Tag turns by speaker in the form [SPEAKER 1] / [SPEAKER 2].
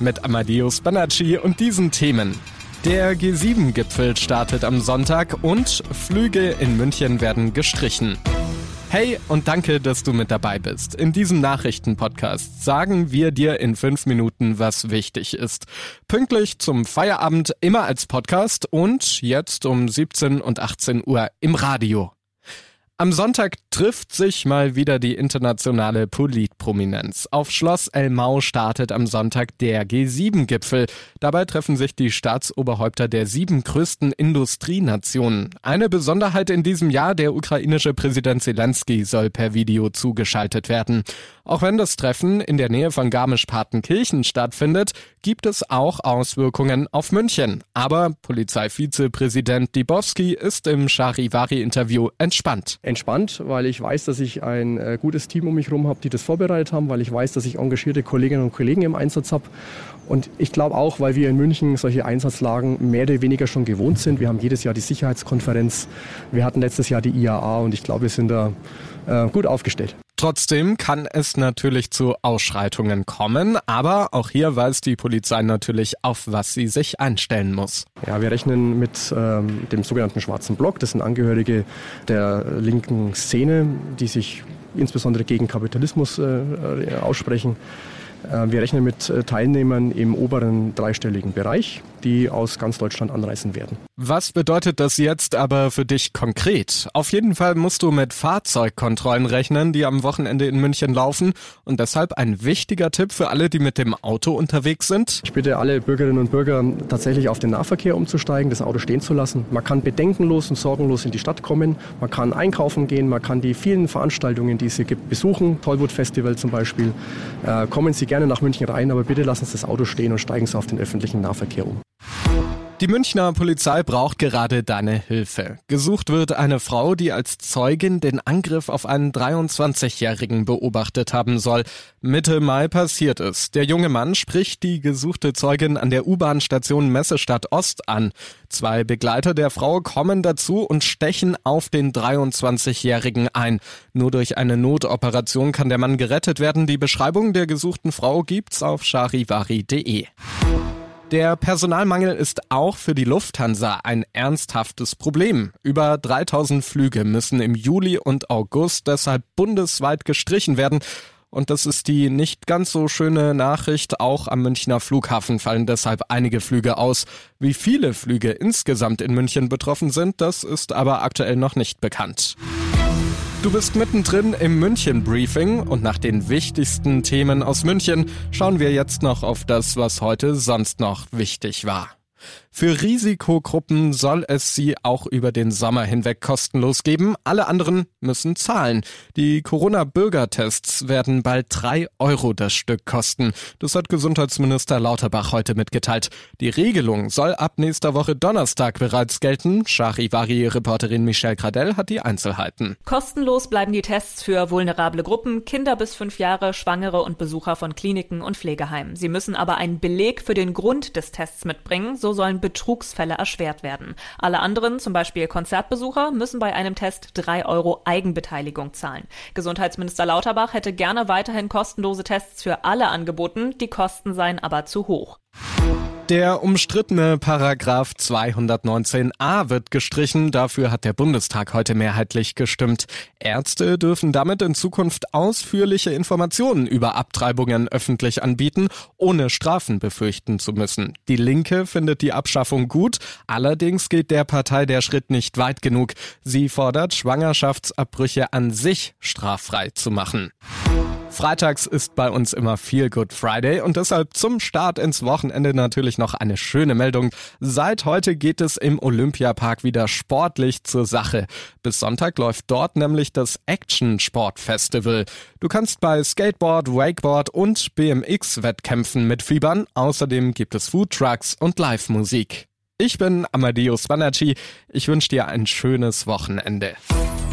[SPEAKER 1] Mit Amadeus Banacci und diesen Themen. Der G7-Gipfel startet am Sonntag und Flüge in München werden gestrichen. Hey und danke, dass du mit dabei bist. In diesem Nachrichtenpodcast sagen wir dir in fünf Minuten, was wichtig ist. Pünktlich zum Feierabend immer als Podcast und jetzt um 17 und 18 Uhr im Radio. Am Sonntag trifft sich mal wieder die internationale Politprominenz. Auf Schloss Elmau startet am Sonntag der G7-Gipfel. Dabei treffen sich die Staatsoberhäupter der sieben größten Industrienationen. Eine Besonderheit in diesem Jahr, der ukrainische Präsident Zelensky soll per Video zugeschaltet werden. Auch wenn das Treffen in der Nähe von Garmisch-Partenkirchen stattfindet, gibt es auch Auswirkungen auf München. Aber Polizeivizepräsident Dibowski ist im Charivari-Interview entspannt
[SPEAKER 2] entspannt, weil ich weiß, dass ich ein äh, gutes Team um mich herum habe, die das vorbereitet haben, weil ich weiß, dass ich engagierte Kolleginnen und Kollegen im Einsatz habe. Und ich glaube auch, weil wir in München solche Einsatzlagen mehr oder weniger schon gewohnt sind. Wir haben jedes Jahr die Sicherheitskonferenz. Wir hatten letztes Jahr die IAA und ich glaube, wir sind da äh, gut aufgestellt.
[SPEAKER 1] Trotzdem kann es natürlich zu Ausschreitungen kommen, aber auch hier weiß die Polizei natürlich, auf was sie sich einstellen muss.
[SPEAKER 2] Ja, wir rechnen mit ähm, dem sogenannten schwarzen Block. Das sind Angehörige der linken Szene, die sich insbesondere gegen Kapitalismus äh, aussprechen. Äh, wir rechnen mit äh, Teilnehmern im oberen dreistelligen Bereich, die aus ganz Deutschland anreisen werden.
[SPEAKER 1] Was bedeutet das jetzt aber für dich konkret? Auf jeden Fall musst du mit Fahrzeugkontrollen rechnen, die am Wochenende in München laufen und deshalb ein wichtiger Tipp für alle, die mit dem Auto unterwegs sind.
[SPEAKER 2] Ich bitte alle Bürgerinnen und Bürger tatsächlich auf den Nahverkehr umzusteigen, das Auto stehen zu lassen. Man kann bedenkenlos und sorgenlos in die Stadt kommen, man kann einkaufen gehen, man kann die vielen Veranstaltungen, die es hier gibt, besuchen. Tollwood Festival zum Beispiel. Äh, kommen Sie gerne nach München rein, aber bitte lassen Sie das Auto stehen und steigen Sie auf den öffentlichen Nahverkehr um.
[SPEAKER 1] Die Münchner Polizei braucht gerade deine Hilfe. Gesucht wird eine Frau, die als Zeugin den Angriff auf einen 23-Jährigen beobachtet haben soll. Mitte Mai passiert es. Der junge Mann spricht die gesuchte Zeugin an der U-Bahn-Station Messestadt Ost an. Zwei Begleiter der Frau kommen dazu und stechen auf den 23-Jährigen ein. Nur durch eine Notoperation kann der Mann gerettet werden. Die Beschreibung der gesuchten Frau gibt's auf charivari.de. Der Personalmangel ist auch für die Lufthansa ein ernsthaftes Problem. Über 3000 Flüge müssen im Juli und August deshalb bundesweit gestrichen werden. Und das ist die nicht ganz so schöne Nachricht. Auch am Münchner Flughafen fallen deshalb einige Flüge aus. Wie viele Flüge insgesamt in München betroffen sind, das ist aber aktuell noch nicht bekannt. Du bist mittendrin im München Briefing und nach den wichtigsten Themen aus München schauen wir jetzt noch auf das, was heute sonst noch wichtig war. Für Risikogruppen soll es sie auch über den Sommer hinweg kostenlos geben. Alle anderen müssen zahlen. Die Corona-Bürgertests werden bald drei Euro das Stück kosten. Das hat Gesundheitsminister Lauterbach heute mitgeteilt. Die Regelung soll ab nächster Woche Donnerstag bereits gelten. Charivari-Reporterin Michelle Gradell hat die Einzelheiten.
[SPEAKER 3] Kostenlos bleiben die Tests für vulnerable Gruppen, Kinder bis fünf Jahre, Schwangere und Besucher von Kliniken und Pflegeheimen. Sie müssen aber einen Beleg für den Grund des Tests mitbringen. So sollen Betrugsfälle erschwert werden. Alle anderen, zum Beispiel Konzertbesucher, müssen bei einem Test drei Euro Eigenbeteiligung zahlen. Gesundheitsminister Lauterbach hätte gerne weiterhin kostenlose Tests für alle angeboten, die Kosten seien aber zu hoch.
[SPEAKER 1] Der umstrittene Paragraph 219a wird gestrichen. Dafür hat der Bundestag heute mehrheitlich gestimmt. Ärzte dürfen damit in Zukunft ausführliche Informationen über Abtreibungen öffentlich anbieten, ohne Strafen befürchten zu müssen. Die Linke findet die Abschaffung gut. Allerdings geht der Partei der Schritt nicht weit genug. Sie fordert, Schwangerschaftsabbrüche an sich straffrei zu machen. Freitags ist bei uns immer Feel Good Friday und deshalb zum Start ins Wochenende natürlich noch eine schöne Meldung. Seit heute geht es im Olympiapark wieder sportlich zur Sache. Bis Sonntag läuft dort nämlich das Action Sport Festival. Du kannst bei Skateboard, Wakeboard und BMX Wettkämpfen mitfiebern. Außerdem gibt es Food Trucks und Live-Musik. Ich bin Amadeus Banacci. Ich wünsche dir ein schönes Wochenende.